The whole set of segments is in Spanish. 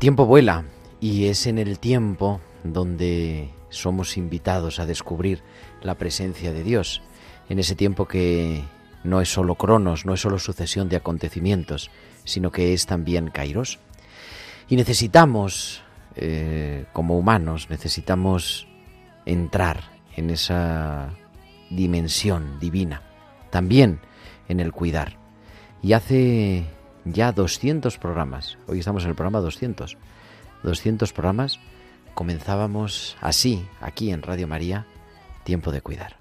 Tiempo vuela y es en el tiempo donde somos invitados a descubrir la presencia de Dios. En ese tiempo que no es solo cronos, no es solo sucesión de acontecimientos, sino que es también kairos. Y necesitamos, eh, como humanos, necesitamos entrar en esa dimensión divina, también en el cuidar. Y hace ya 200 programas, hoy estamos en el programa 200, 200 programas, comenzábamos así, aquí en Radio María, Tiempo de Cuidar.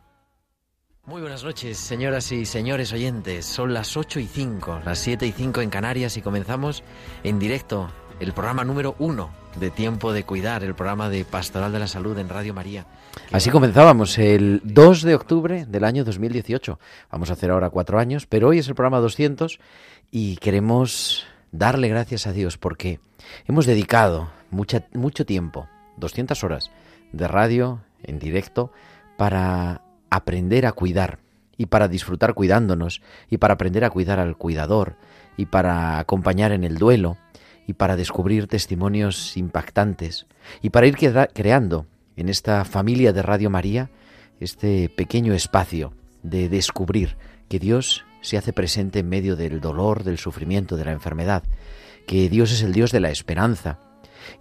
Muy buenas noches, señoras y señores oyentes. Son las 8 y 5, las 7 y 5 en Canarias y comenzamos en directo el programa número uno de Tiempo de Cuidar, el programa de Pastoral de la Salud en Radio María. Así comenzábamos el 2 de octubre del año 2018. Vamos a hacer ahora cuatro años, pero hoy es el programa 200 y queremos darle gracias a Dios porque hemos dedicado mucha, mucho tiempo, 200 horas de radio en directo para aprender a cuidar y para disfrutar cuidándonos y para aprender a cuidar al cuidador y para acompañar en el duelo y para descubrir testimonios impactantes y para ir crea- creando en esta familia de Radio María este pequeño espacio de descubrir que Dios se hace presente en medio del dolor, del sufrimiento, de la enfermedad, que Dios es el Dios de la esperanza.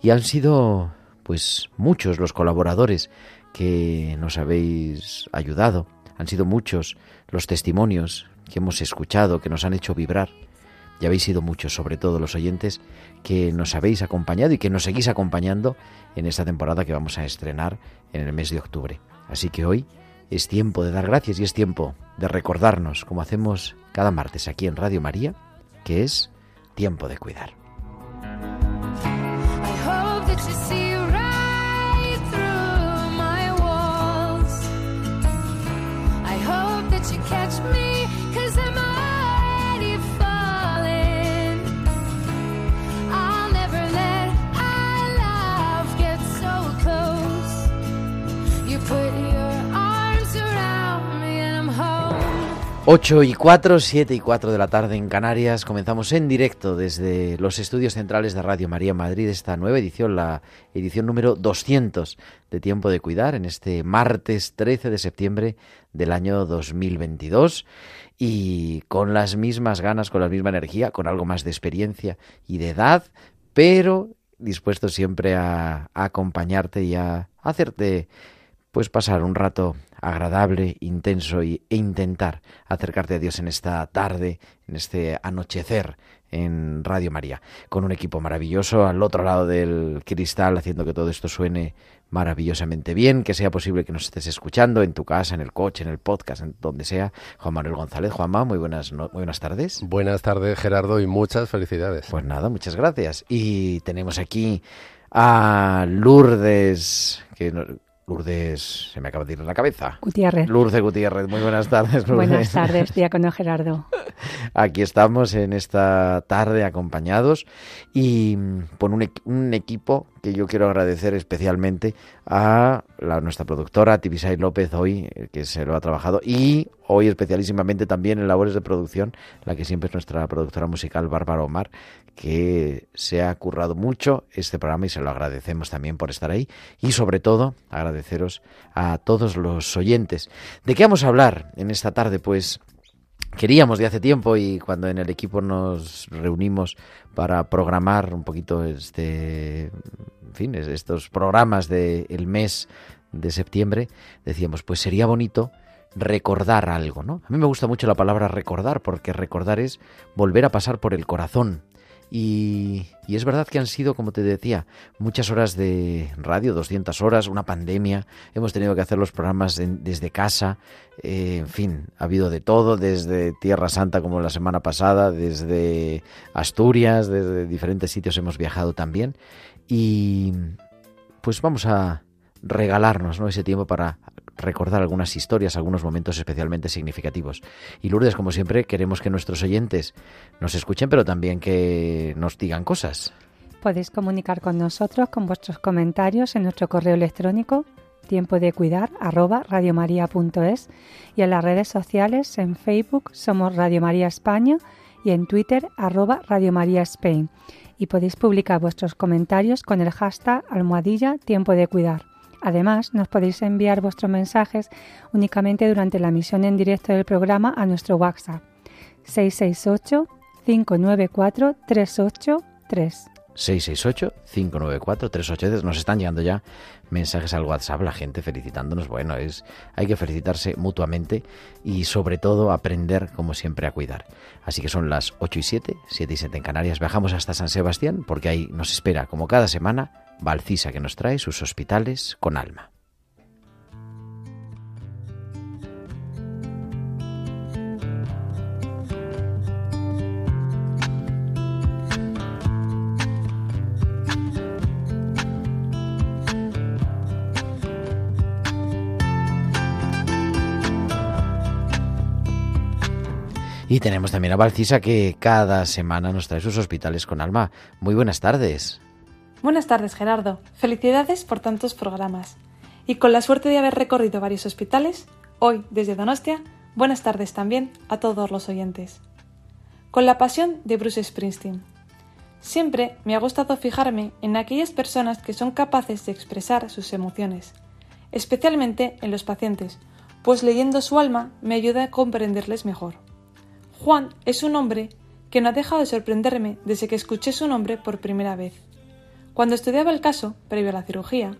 Y han sido pues muchos los colaboradores que nos habéis ayudado, han sido muchos los testimonios que hemos escuchado, que nos han hecho vibrar. Y habéis sido muchos, sobre todo los oyentes, que nos habéis acompañado y que nos seguís acompañando en esta temporada que vamos a estrenar en el mes de octubre. Así que hoy es tiempo de dar gracias y es tiempo de recordarnos, como hacemos cada martes aquí en Radio María, que es tiempo de cuidar. I hope 8 y 4, 7 y 4 de la tarde en Canarias. Comenzamos en directo desde los estudios centrales de Radio María Madrid esta nueva edición, la edición número 200 de Tiempo de Cuidar, en este martes 13 de septiembre del año 2022. Y con las mismas ganas, con la misma energía, con algo más de experiencia y de edad, pero dispuesto siempre a, a acompañarte y a hacerte pues pasar un rato agradable, intenso y, e intentar acercarte a Dios en esta tarde, en este anochecer en Radio María, con un equipo maravilloso al otro lado del cristal, haciendo que todo esto suene maravillosamente bien, que sea posible que nos estés escuchando en tu casa, en el coche, en el podcast, en donde sea. Juan Manuel González, Juanma, muy buenas, no- muy buenas tardes. Buenas tardes, Gerardo, y muchas felicidades. Pues nada, muchas gracias. Y tenemos aquí a Lourdes, que Lourdes, se me acaba de ir en la cabeza. Gutiérrez. Lourdes Gutiérrez, muy buenas tardes. Lourdes. Buenas tardes, diácono Gerardo. aquí estamos en esta tarde acompañados y por un, un equipo yo quiero agradecer especialmente a la, nuestra productora Tibisay López hoy, eh, que se lo ha trabajado, y hoy especialísimamente también en labores de producción, la que siempre es nuestra productora musical Bárbara Omar, que se ha currado mucho este programa y se lo agradecemos también por estar ahí y sobre todo agradeceros a todos los oyentes. ¿De qué vamos a hablar en esta tarde? Pues queríamos de hace tiempo y cuando en el equipo nos reunimos para programar un poquito este, en fin, estos programas del mes de septiembre, decíamos, pues sería bonito recordar algo, ¿no? A mí me gusta mucho la palabra recordar porque recordar es volver a pasar por el corazón, y, es verdad que han sido, como te decía, muchas horas de radio, 200 horas, una pandemia, hemos tenido que hacer los programas desde casa, eh, en fin, ha habido de todo, desde Tierra Santa como la semana pasada, desde Asturias, desde diferentes sitios hemos viajado también. Y pues vamos a regalarnos ¿no? ese tiempo para recordar algunas historias, algunos momentos especialmente significativos. Y Lourdes, como siempre, queremos que nuestros oyentes nos escuchen, pero también que nos digan cosas. Podéis comunicar con nosotros con vuestros comentarios en nuestro correo electrónico tiempo de cuidar arroba y en las redes sociales en Facebook somos Radio María España y en Twitter arroba Radio María Spain y podéis publicar vuestros comentarios con el hashtag almohadilla tiempo de cuidar. Además, nos podéis enviar vuestros mensajes únicamente durante la emisión en directo del programa a nuestro WhatsApp 668-594-383. 668-594-383. Nos están llegando ya mensajes al WhatsApp, la gente felicitándonos. Bueno, es, hay que felicitarse mutuamente y sobre todo aprender, como siempre, a cuidar. Así que son las 8 y 7, 7 y 7 en Canarias. Viajamos hasta San Sebastián porque ahí nos espera, como cada semana, Valcisa que nos trae sus hospitales con alma. Y tenemos también a Valcisa que cada semana nos trae sus hospitales con alma. Muy buenas tardes. Buenas tardes, Gerardo. Felicidades por tantos programas. Y con la suerte de haber recorrido varios hospitales, hoy desde Donostia, buenas tardes también a todos los oyentes. Con la pasión de Bruce Springsteen. Siempre me ha gustado fijarme en aquellas personas que son capaces de expresar sus emociones, especialmente en los pacientes, pues leyendo su alma me ayuda a comprenderles mejor. Juan es un hombre que no ha dejado de sorprenderme desde que escuché su nombre por primera vez. Cuando estudiaba el caso, previo a la cirugía,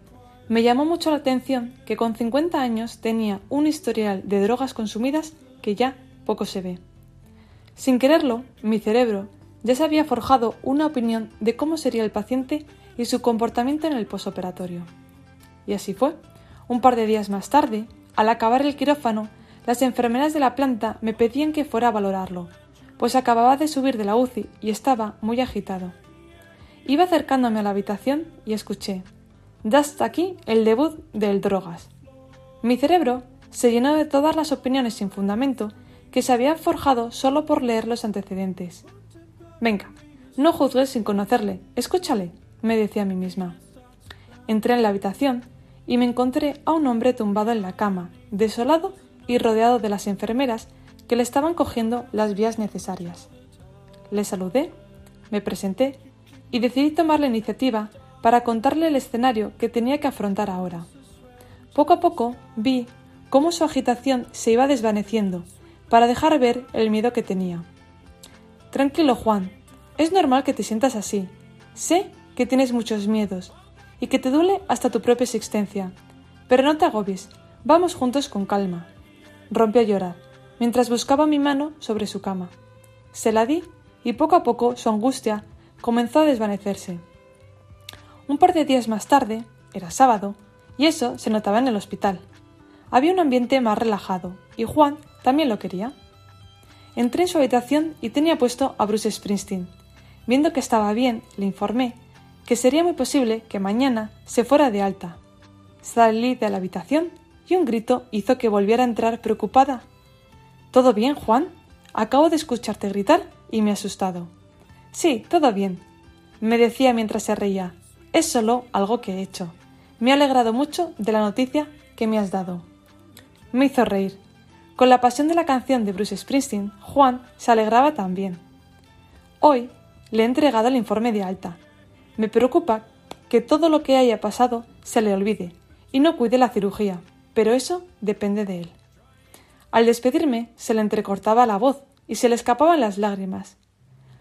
me llamó mucho la atención que con 50 años tenía un historial de drogas consumidas que ya poco se ve. Sin quererlo, mi cerebro ya se había forjado una opinión de cómo sería el paciente y su comportamiento en el posoperatorio. Y así fue. Un par de días más tarde, al acabar el quirófano, las enfermeras de la planta me pedían que fuera a valorarlo, pues acababa de subir de la UCI y estaba muy agitado. Iba acercándome a la habitación y escuché. Da hasta aquí el debut del drogas. Mi cerebro se llenó de todas las opiniones sin fundamento que se habían forjado solo por leer los antecedentes. Venga, no juzgues sin conocerle, escúchale, me decía a mí misma. Entré en la habitación y me encontré a un hombre tumbado en la cama, desolado y rodeado de las enfermeras que le estaban cogiendo las vías necesarias. Le saludé, me presenté y decidí tomar la iniciativa para contarle el escenario que tenía que afrontar ahora. Poco a poco vi cómo su agitación se iba desvaneciendo para dejar ver el miedo que tenía. Tranquilo, Juan, es normal que te sientas así. Sé que tienes muchos miedos y que te duele hasta tu propia existencia, pero no te agobies, vamos juntos con calma. Rompí a llorar, mientras buscaba mi mano sobre su cama. Se la di y poco a poco su angustia comenzó a desvanecerse. Un par de días más tarde, era sábado, y eso se notaba en el hospital. Había un ambiente más relajado, y Juan también lo quería. Entré en su habitación y tenía puesto a Bruce Springsteen. Viendo que estaba bien, le informé que sería muy posible que mañana se fuera de alta. Salí de la habitación y un grito hizo que volviera a entrar preocupada. ¿Todo bien, Juan? Acabo de escucharte gritar y me he asustado. Sí, todo bien, me decía mientras se reía. Es solo algo que he hecho. Me ha alegrado mucho de la noticia que me has dado. Me hizo reír. Con la pasión de la canción de Bruce Springsteen, Juan se alegraba también. Hoy le he entregado el informe de alta. Me preocupa que todo lo que haya pasado se le olvide y no cuide la cirugía, pero eso depende de él. Al despedirme se le entrecortaba la voz y se le escapaban las lágrimas.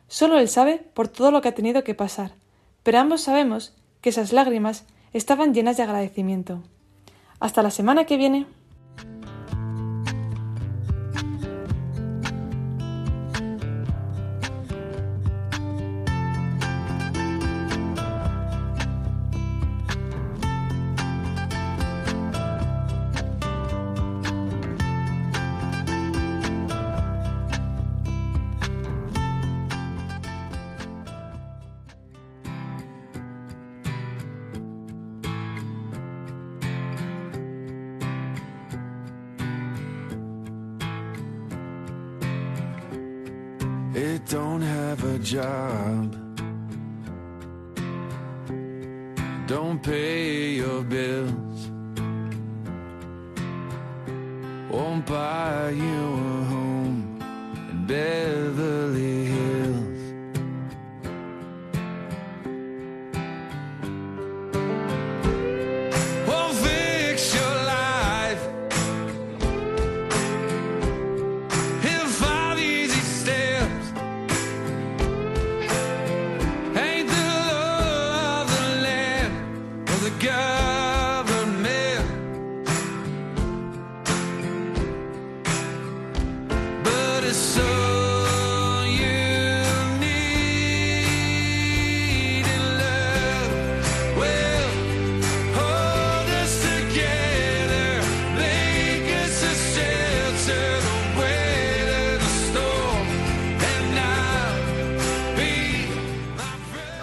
Solo él sabe por todo lo que ha tenido que pasar, pero ambos sabemos que esas lágrimas estaban llenas de agradecimiento. Hasta la semana que viene.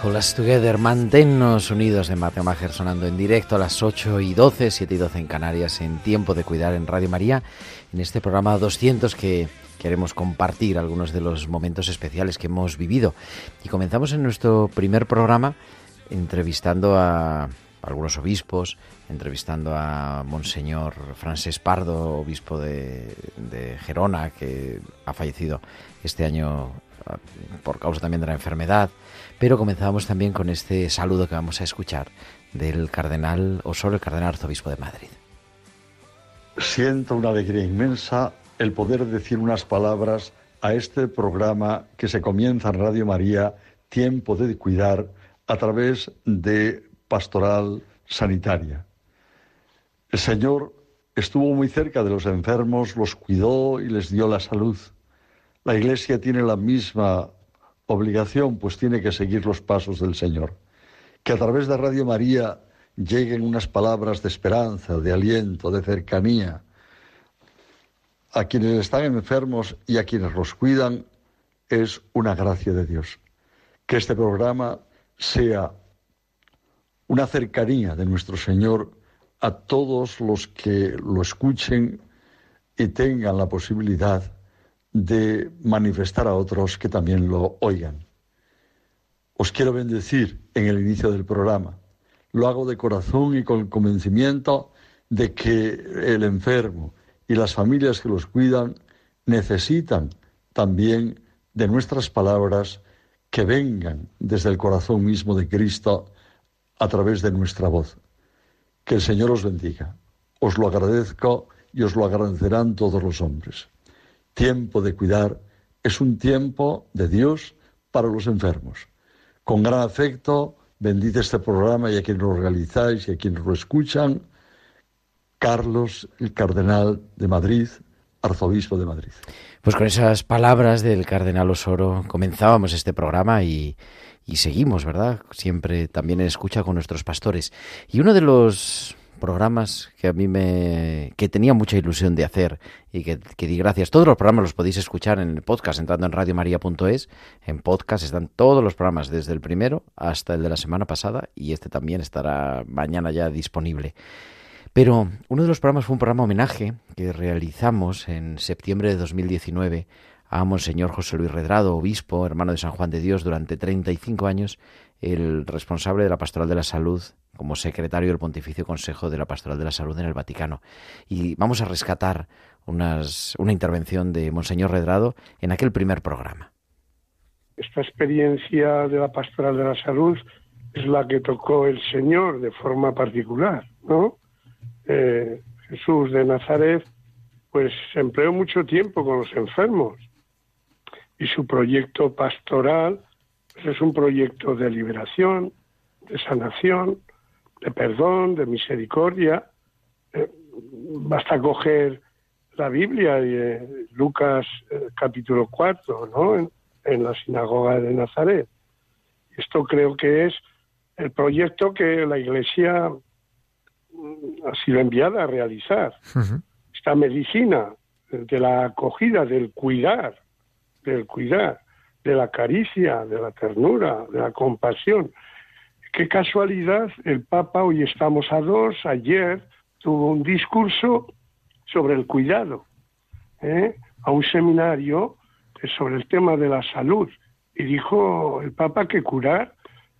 Hold us together, manténnos unidos de Mateo Majer sonando en directo a las 8 y 12, 7 y 12 en Canarias, en Tiempo de Cuidar en Radio María, en este programa 200 que queremos compartir algunos de los momentos especiales que hemos vivido. Y comenzamos en nuestro primer programa entrevistando a algunos obispos, entrevistando a Monseñor Francés Pardo, obispo de, Gerona, que ha fallecido este año ah, por causa también de la enfermedad. Pero comenzamos también con este saludo que vamos a escuchar del cardenal Osoro, el cardenal arzobispo de Madrid. Siento una alegría inmensa el poder decir unas palabras a este programa que se comienza en Radio María, Tiempo de Cuidar, a través de Pastoral Sanitaria. El Señor estuvo muy cerca de los enfermos, los cuidó y les dio la salud. La Iglesia tiene la misma obligación, pues tiene que seguir los pasos del Señor. Que a través de Radio María lleguen unas palabras de esperanza, de aliento, de cercanía a quienes están enfermos y a quienes los cuidan, es una gracia de Dios. Que este programa sea una cercanía de nuestro Señor a todos los que lo escuchen y tengan la posibilidad de manifestar a otros que también lo oigan. Os quiero bendecir en el inicio del programa. Lo hago de corazón y con convencimiento de que el enfermo y las familias que los cuidan necesitan también de nuestras palabras que vengan desde el corazón mismo de Cristo a través de nuestra voz. Que el Señor os bendiga. Os lo agradezco y os lo agradecerán todos los hombres. Tiempo de cuidar es un tiempo de Dios para los enfermos. Con gran afecto, bendice este programa y a quienes lo realizáis y a quienes lo escuchan. Carlos, el cardenal de Madrid, arzobispo de Madrid. Pues con esas palabras del cardenal Osoro comenzábamos este programa y, y seguimos, ¿verdad? Siempre también en escucha con nuestros pastores. Y uno de los programas que a mí me que tenía mucha ilusión de hacer y que, que di gracias. Todos los programas los podéis escuchar en el podcast entrando en radiomaria.es. En podcast están todos los programas desde el primero hasta el de la semana pasada y este también estará mañana ya disponible. Pero uno de los programas fue un programa homenaje que realizamos en septiembre de 2019 a Monseñor José Luis Redrado, obispo, hermano de San Juan de Dios durante 35 años, el responsable de la Pastoral de la Salud como secretario del Pontificio Consejo de la Pastoral de la Salud en el Vaticano. Y vamos a rescatar unas, una intervención de Monseñor Redrado en aquel primer programa. Esta experiencia de la Pastoral de la Salud es la que tocó el Señor de forma particular, ¿no? Eh, Jesús de Nazaret, pues empleó mucho tiempo con los enfermos y su proyecto pastoral pues, es un proyecto de liberación, de sanación, de perdón, de misericordia. Eh, basta coger la Biblia y eh, Lucas eh, capítulo 4, ¿no? En, en la sinagoga de Nazaret. Esto creo que es el proyecto que la Iglesia mm, ha sido enviada a realizar. Esta medicina de la acogida, del cuidar, del cuidar, de la caricia, de la ternura, de la compasión. Qué casualidad, el Papa, hoy estamos a dos, ayer tuvo un discurso sobre el cuidado, ¿eh? a un seminario sobre el tema de la salud. Y dijo el Papa que curar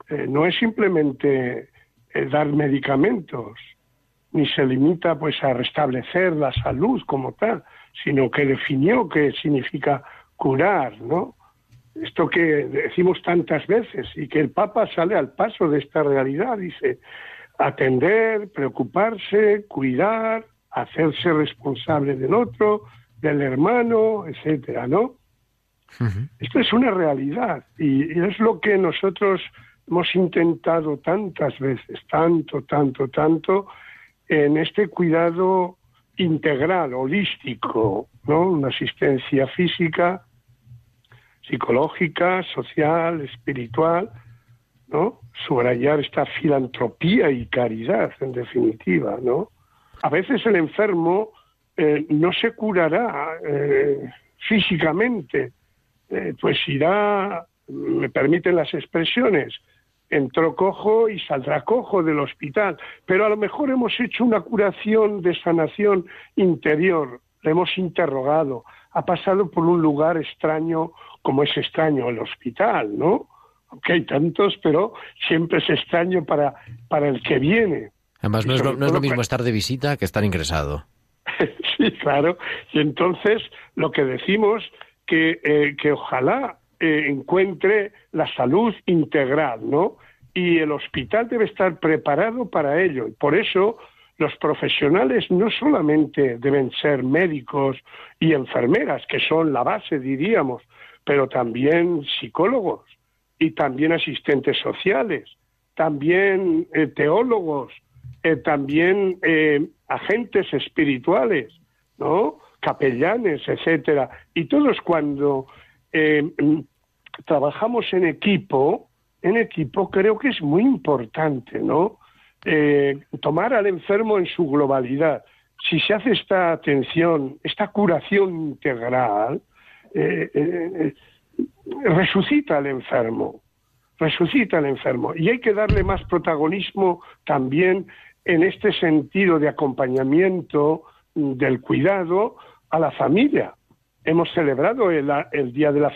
eh, no es simplemente eh, dar medicamentos, ni se limita pues a restablecer la salud como tal, sino que definió qué significa curar, ¿no? Esto que decimos tantas veces y que el Papa sale al paso de esta realidad, dice, atender, preocuparse, cuidar, hacerse responsable del otro, del hermano, etcétera, ¿no? Esto es una realidad y, y es lo que nosotros hemos intentado tantas veces, tanto, tanto, tanto, en este cuidado integral, holístico, ¿no? Una asistencia física, psicológica, social, espiritual, ¿no? Subrayar esta filantropía y caridad, en definitiva, ¿no? A veces el enfermo eh, no se curará eh, físicamente, eh, pues irá, me permiten las expresiones, entró cojo y saldrá cojo del hospital, pero a lo mejor hemos hecho una curación de sanación interior, le hemos interrogado, ha pasado por un lugar extraño como es extraño el hospital, ¿no? Aunque hay tantos, pero siempre es extraño para, para el que viene. Además, no es, lo, no es lo mismo estar de visita que estar ingresado. sí, claro. Y entonces lo que decimos que, eh, que ojalá eh, encuentre la salud integral, ¿no? Y el hospital debe estar preparado para ello. Y por eso los profesionales no solamente deben ser médicos y enfermeras, que son la base, diríamos, pero también psicólogos y también asistentes sociales, también eh, teólogos, eh, también agentes espirituales, ¿no? Capellanes, etcétera. Y todos cuando trabajamos en equipo, en equipo creo que es muy importante, ¿no? Eh, tomar al enfermo en su globalidad. Si se hace esta atención, esta curación integral, eh, eh, resucita al enfermo, resucita al enfermo. Y hay que darle más protagonismo también en este sentido de acompañamiento mm, del cuidado a la familia. Hemos celebrado el, el Día de la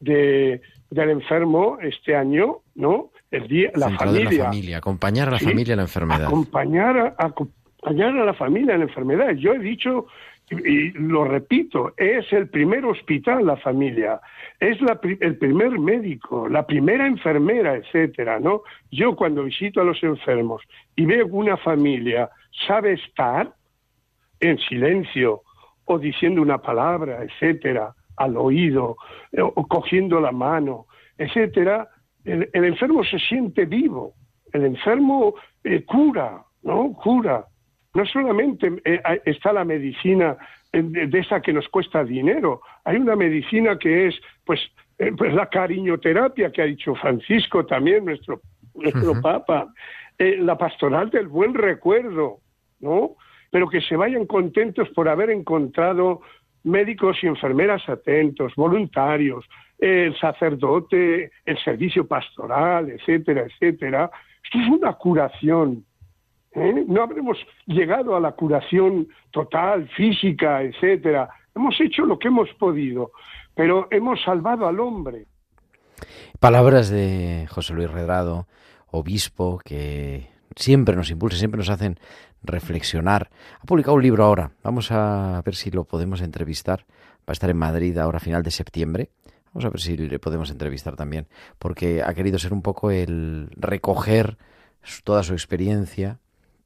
de- del Enfermo este año, ¿no? El día, la familia. la familia, acompañar a la Sí, familia en la enfermedad. Acompañar a, acompañar a la familia en la enfermedad. Yo he dicho, y, lo repito, es el primer hospital la familia, es la el primer médico, la primera enfermera, etcétera, ¿no? Yo cuando visito a los enfermos y veo que una familia sabe estar en silencio o diciendo una palabra, etcétera, al oído, eh, o cogiendo la mano, etcétera, el, el enfermo se siente vivo, el enfermo eh, cura, ¿no? Cura. No solamente eh, está la medicina eh, de, de esa que nos cuesta dinero, hay una medicina que es, pues, pues la cariñoterapia que ha dicho Francisco también, nuestro, nuestro. Papa, la pastoral del buen recuerdo, ¿no? Pero que se vayan contentos por haber encontrado médicos y enfermeras atentos, voluntarios, el sacerdote, el servicio pastoral, etcétera, etcétera. Esto es una curación. ¿eh? No habremos llegado a la curación total, física, etcétera. Hemos hecho lo que hemos podido, pero hemos salvado al hombre. Palabras de José Luis Redrado, obispo, que siempre nos impulsa, siempre nos hacen reflexionar. Ha publicado un libro ahora, vamos a ver si lo podemos entrevistar. Va a estar en Madrid ahora a final de septiembre. Vamos a ver si le podemos entrevistar también, porque ha querido ser un poco el recoger toda su experiencia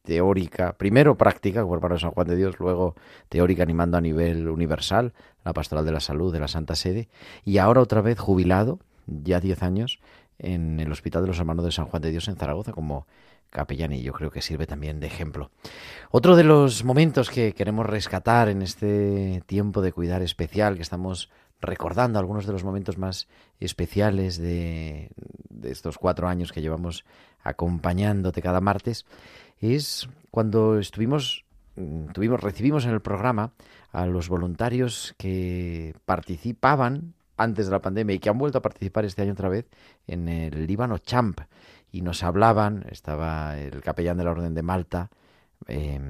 teórica, primero práctica, hermano de San Juan de Dios, luego teórica animando a nivel universal, la pastoral de la salud de la Santa Sede, y ahora otra vez jubilado, ya 10 años, en el Hospital de los Hermanos de San Juan de Dios en Zaragoza como capellán y yo creo que sirve también de ejemplo. Otro de los momentos que queremos rescatar en este tiempo de cuidar especial, que estamos recordando algunos de los momentos más especiales de, de estos cuatro años que llevamos acompañándote cada martes, es cuando estuvimos, mm, tuvimos, recibimos en el programa a los voluntarios que participaban antes de la pandemia y que han vuelto a participar este año otra vez en el Líbano Champ y nos hablaban, estaba el capellán de la Orden de Malta, eh,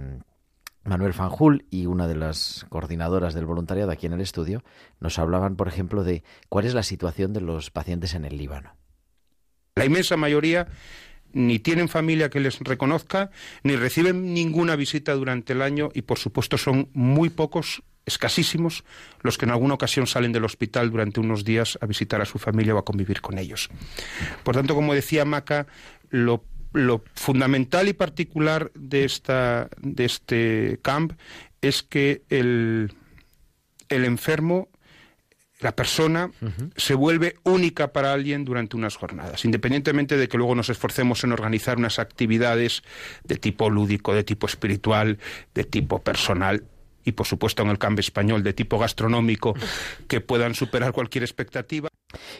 Manuel Fanjul y una de las coordinadoras del voluntariado aquí en el estudio, nos hablaban, por ejemplo, de cuál es la situación de los pacientes en el Líbano. La inmensa mayoría ni tienen familia que les reconozca, ni reciben ninguna visita durante el año y, por supuesto, son muy pocos, escasísimos, los que en alguna ocasión salen del hospital durante unos días a visitar a su familia o a convivir con ellos. Por tanto, como decía Maca, lo, lo fundamental y particular de, esta, de este camp es que el, el enfermo la persona se vuelve única para alguien durante unas jornadas, independientemente de que luego nos esforcemos en organizar unas actividades de tipo lúdico, de tipo espiritual, de tipo personal y por supuesto en el cambio español de tipo gastronómico que puedan superar cualquier expectativa.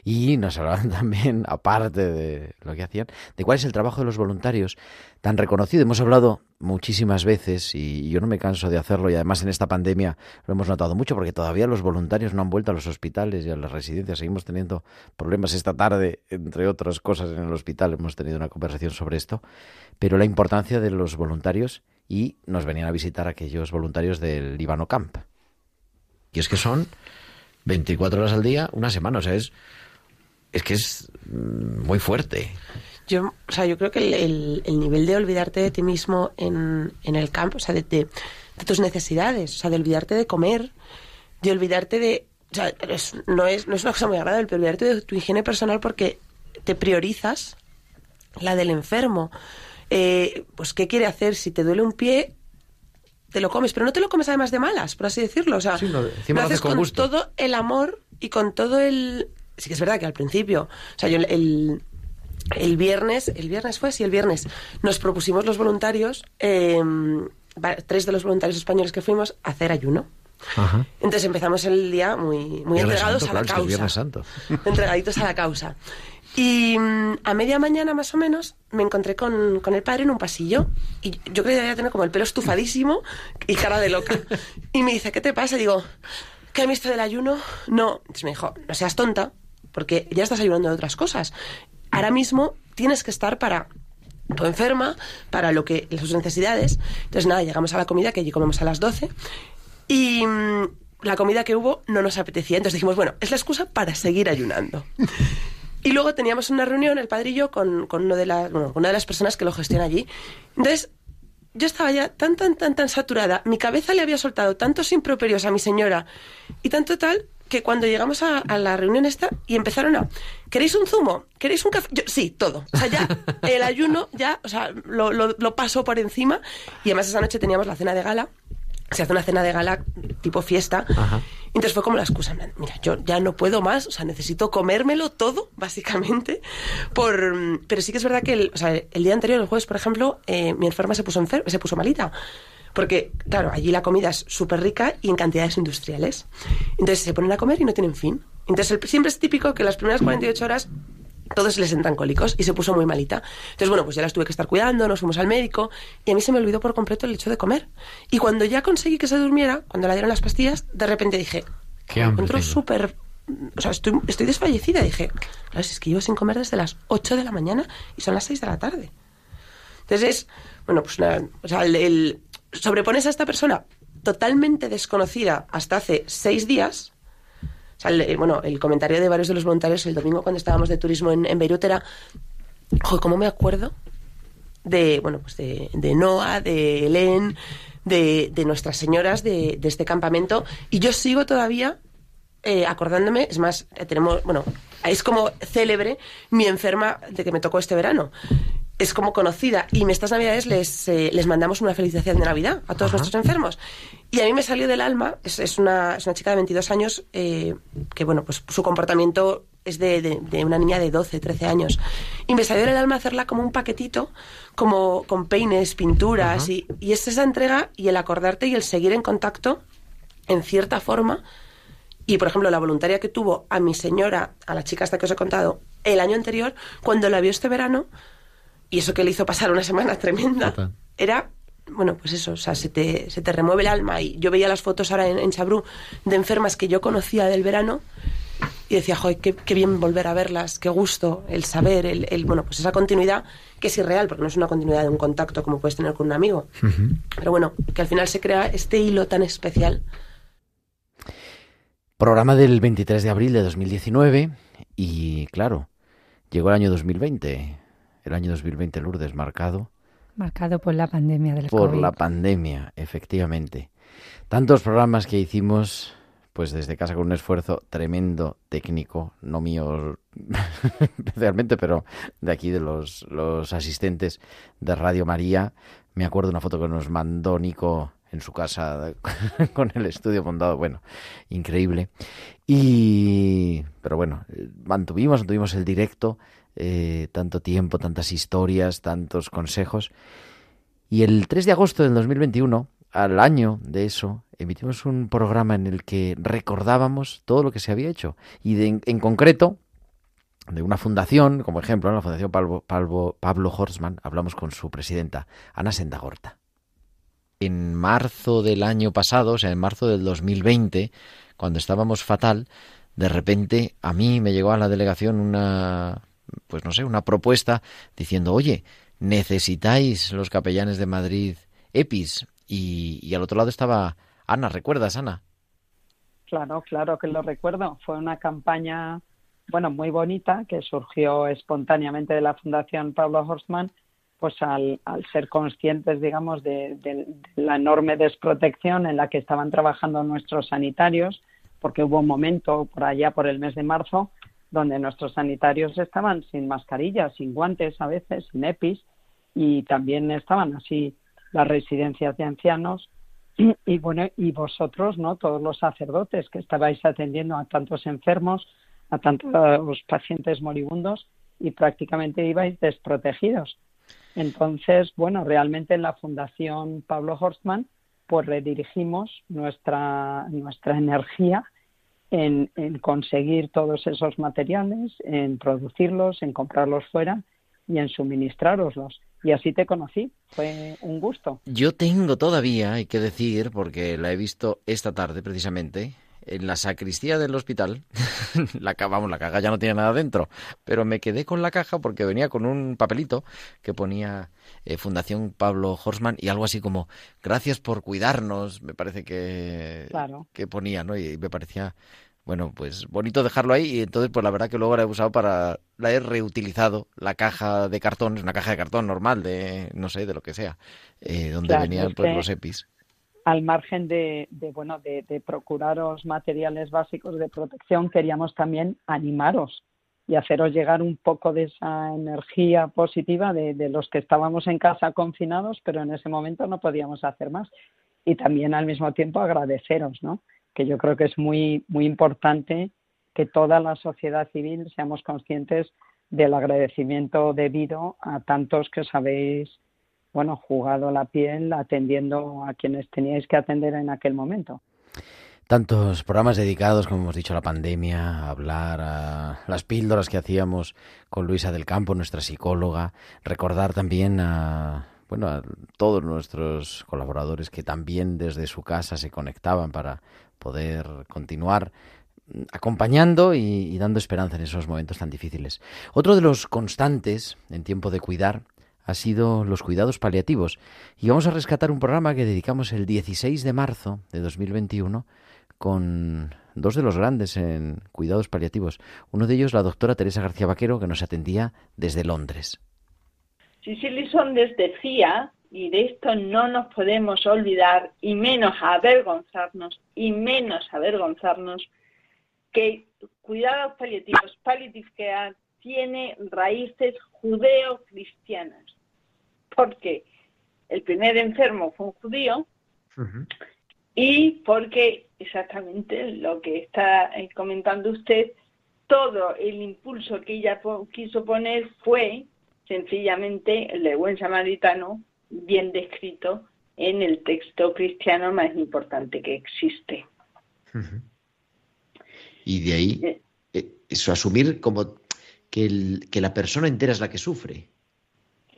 Y nos hablaban también, aparte de lo que hacían, de cuál es el trabajo de los voluntarios tan reconocido. Hemos hablado muchísimas veces y yo no me canso de hacerlo y además en esta pandemia lo hemos notado mucho porque todavía los voluntarios no han vuelto a los hospitales y a las residencias. Seguimos teniendo problemas esta tarde, entre otras cosas, en el hospital. Hemos tenido una conversación sobre esto. Pero la importancia de los voluntarios y nos venían a visitar aquellos voluntarios del Líbano Camp. Y es que son 24 horas al día, una semana, o sea, es, es que es mm, muy fuerte. Yo, o sea, yo creo que el, el- el nivel de olvidarte de ti mismo en, en el campo, o sea, de, de- tus necesidades, o sea, de olvidarte de comer, de olvidarte de... O sea, es- no, es, no es una cosa muy agradable, pero olvidarte de tu higiene personal porque te priorizas la del enfermo. Eh, pues, ¿qué quiere hacer? Si te duele un pie, te lo comes, pero no te lo comes además de malas, por así decirlo. O sea, Sí, no, encima lo haces con todo el amor y con todo el... Sí que es verdad que al principio, o sea, yo el- el, viernes, el viernes fue, sí, el viernes, nos propusimos los voluntarios, eh, tres de los voluntarios españoles que fuimos, a hacer ayuno. Ajá. Entonces empezamos el día muy, muy entregados Santo, a la claro, es que causa. Santo. Entregaditos a la causa. Y mm, a media mañana más o menos me encontré con, con el padre en un pasillo y yo creía que debía tener como el pelo estufadísimo y cara de loca. Y me dice, ¿qué te pasa? Y digo, ¿qué has visto del ayuno? No. Entonces me dijo, no seas tonta, porque ya estás ayunando de otras cosas. Ahora mismo tienes que estar para tu enferma, para lo que sus necesidades. Entonces nada, llegamos a la comida, que allí comemos a las 12, y mm, la comida que hubo no nos apetecía. Entonces dijimos, bueno, es la excusa para seguir ayunando. Y luego teníamos una reunión, el padre y yo, con, con uno de las, bueno, una de las personas que lo gestiona allí. Entonces, yo estaba ya tan, tan, tan, tan saturada. Mi cabeza le había soltado tantos improperios a mi señora y tanto tal que cuando llegamos a, la reunión esta y empezaron a ¿queréis un zumo? ¿queréis un café? Sí, todo. O sea, ya el ayuno ya, o sea, lo, lo, paso por encima y además esa noche teníamos la cena de gala. Se hace una cena de gala tipo fiesta. Entonces fue como la excusa, mira, yo ya no puedo más, o sea, necesito comérmelo todo, básicamente. Por, pero sí que es verdad que el, o sea, el día anterior, el jueves, por ejemplo, eh, mi enferma se puso, enfer- se puso malita. Porque, claro, allí la comida es súper rica y en cantidades industriales. Entonces se ponen a comer y no tienen fin. Entonces el- siempre es típico que las primeras 48 horas todos les entran cólicos y se puso muy malita. Entonces, bueno, pues ya las tuve que estar cuidando, nos fuimos al médico y a mí se me olvidó por completo el hecho de comer. Y cuando ya conseguí que se durmiera, cuando le dieron las pastillas, de repente dije, Qué me encuentro súper... O sea, estoy, estoy desfallecida. Dije, claro, si es que llevo sin comer desde las 8 de la mañana y son las 6 de la tarde. Entonces es, bueno, pues nada, o sea, el, el- sobrepones a esta persona totalmente desconocida hasta hace seis días, el- bueno, el comentario de varios de los voluntarios el domingo cuando estábamos de turismo en, en Beirut era, ¿cómo me acuerdo de, bueno, pues de, Noah, de Helen, de, nuestras señoras de, de este campamento? Y yo sigo todavía eh, acordándome, es más, eh, tenemos, bueno, es como célebre mi enferma de que me tocó este verano. Es como conocida. Y en estas navidades les, eh, les mandamos una felicitación de Navidad a todos Ajá. nuestros enfermos. Y a mí me salió del alma, es, es una, es una chica de 22 años eh, que, bueno, pues su comportamiento es de, de- de una niña de 12, 13 años. Y me salió del alma hacerla como un paquetito, como con peines, pinturas. Y, y es esa entrega y el acordarte y el seguir en contacto, en cierta forma. Y, por ejemplo, la voluntaria que tuvo a mi señora, a la chica hasta que os he contado, el año anterior, cuando la vio este verano, y eso que le hizo pasar una semana tremenda, era, bueno, pues eso, o sea, se te, se te remueve el alma. Y yo veía las fotos ahora en, en Chabrú de enfermas que yo conocía del verano y decía, joder, qué, qué bien volver a verlas, qué gusto, el saber, el, el, bueno, pues esa continuidad que es irreal, porque no es una continuidad de un contacto como puedes tener con un amigo. Pero bueno, que al final se crea este hilo tan especial. Programa del 23 de abril de 2019 y claro, llegó el año 2020, el año 2020 Lourdes marcado Marcado por la pandemia del por COVID. la pandemia, efectivamente. Tantos programas que hicimos, pues desde casa con un esfuerzo tremendo técnico, no mío especialmente, pero de aquí de los, los asistentes de Radio María. Me acuerdo una foto que nos mandó Nico en su casa con el estudio montado, bueno, increíble. Y, pero bueno, eh, mantuvimos, mantuvimos el directo, eh, tanto tiempo, tantas historias, tantos consejos. Y el 3 de agosto del 2021, al año de eso, emitimos un programa en el que recordábamos todo lo que se había hecho. Y de- en, concreto, de una fundación, como ejemplo, la Fundación Pablo, Pablo, Pablo hablamos con su presidenta, Ana Sendagorta. En marzo del año pasado, o sea, en marzo del 2020, cuando estábamos fatal, de repente a mí me llegó a la delegación una, pues no sé, una propuesta diciendo, oye, necesitáis los capellanes de Madrid EPIs. Y, y al otro lado estaba Ana, ¿recuerdas, Ana? Claro, claro que lo recuerdo. Fue una campaña, bueno, muy bonita que surgió espontáneamente de la Fundación Pablo Horstman, pues al, ser conscientes, digamos, de la enorme desprotección en la que estaban trabajando nuestros sanitarios, porque hubo un momento por allá, por el mes de marzo, donde nuestros sanitarios estaban sin mascarillas, sin guantes a veces, sin EPIs, y también estaban así las residencias de ancianos y, bueno, y vosotros, ¿no? Todos los sacerdotes que estabais atendiendo a tantos enfermos, a tantos pacientes moribundos y prácticamente ibais desprotegidos. Entonces, bueno, realmente en la Fundación Pablo Horstman, pues redirigimos nuestra, nuestra energía en, en conseguir todos esos materiales, en producirlos, en comprarlos fuera y en suministraroslos. Y así te conocí. Fue un gusto. Yo tengo todavía, hay que decir, porque la he visto esta tarde precisamente, en la sacristía del hospital. la, vamos, la caja ya no tiene nada dentro, pero me quedé con la caja porque venía con un papelito que ponía eh, Fundación Pablo Horstman y algo así como gracias por cuidarnos, me parece que, Claro. que ponía, ¿no? Y me parecía, bueno, pues bonito dejarlo ahí y entonces pues la verdad que luego la he usado para, la he reutilizado, la caja de cartón, es una caja de cartón normal de, no sé, de lo que sea, eh, donde Claro, venían es pues los EPIs. Al margen de, de, bueno de, de procuraros materiales básicos de protección queríamos también animaros y haceros llegar un poco de esa energía positiva de, de los que estábamos en casa confinados pero en ese momento no podíamos hacer más. Y también al mismo tiempo agradeceros no que yo creo que es muy muy importante que toda la sociedad civil seamos conscientes del agradecimiento debido a tantos que os habéis bueno, jugado la piel atendiendo a quienes teníais que atender en aquel momento. Tantos programas dedicados, como hemos dicho, a la pandemia, a hablar, a las píldoras que hacíamos con Luisa del Campo, nuestra psicóloga, recordar también a, bueno, a todos nuestros colaboradores que también desde su casa se conectaban para poder continuar acompañando y dando esperanza en esos momentos tan difíciles. Otro de los constantes en tiempo de cuidar ha sido los cuidados paliativos. Y vamos a rescatar un programa que dedicamos el 16 de marzo de 2021 con dos de los grandes en cuidados paliativos. Uno de ellos, la doctora Teresa García Vaquero, que nos atendía desde Londres. Cicely Saunders decía, y de esto no nos podemos olvidar, y menos avergonzarnos, y menos avergonzarnos, que cuidados paliativos, palliative care, tiene raíces judeo-cristianas. Porque el primer enfermo fue un judío y porque exactamente lo que está eh, comentando usted, todo el impulso que ella quiso poner fue sencillamente el de buen samaritano bien descrito en el texto cristiano más importante que existe. Y de ahí, eh, eso, asumir como que, el- que la persona entera es la que sufre.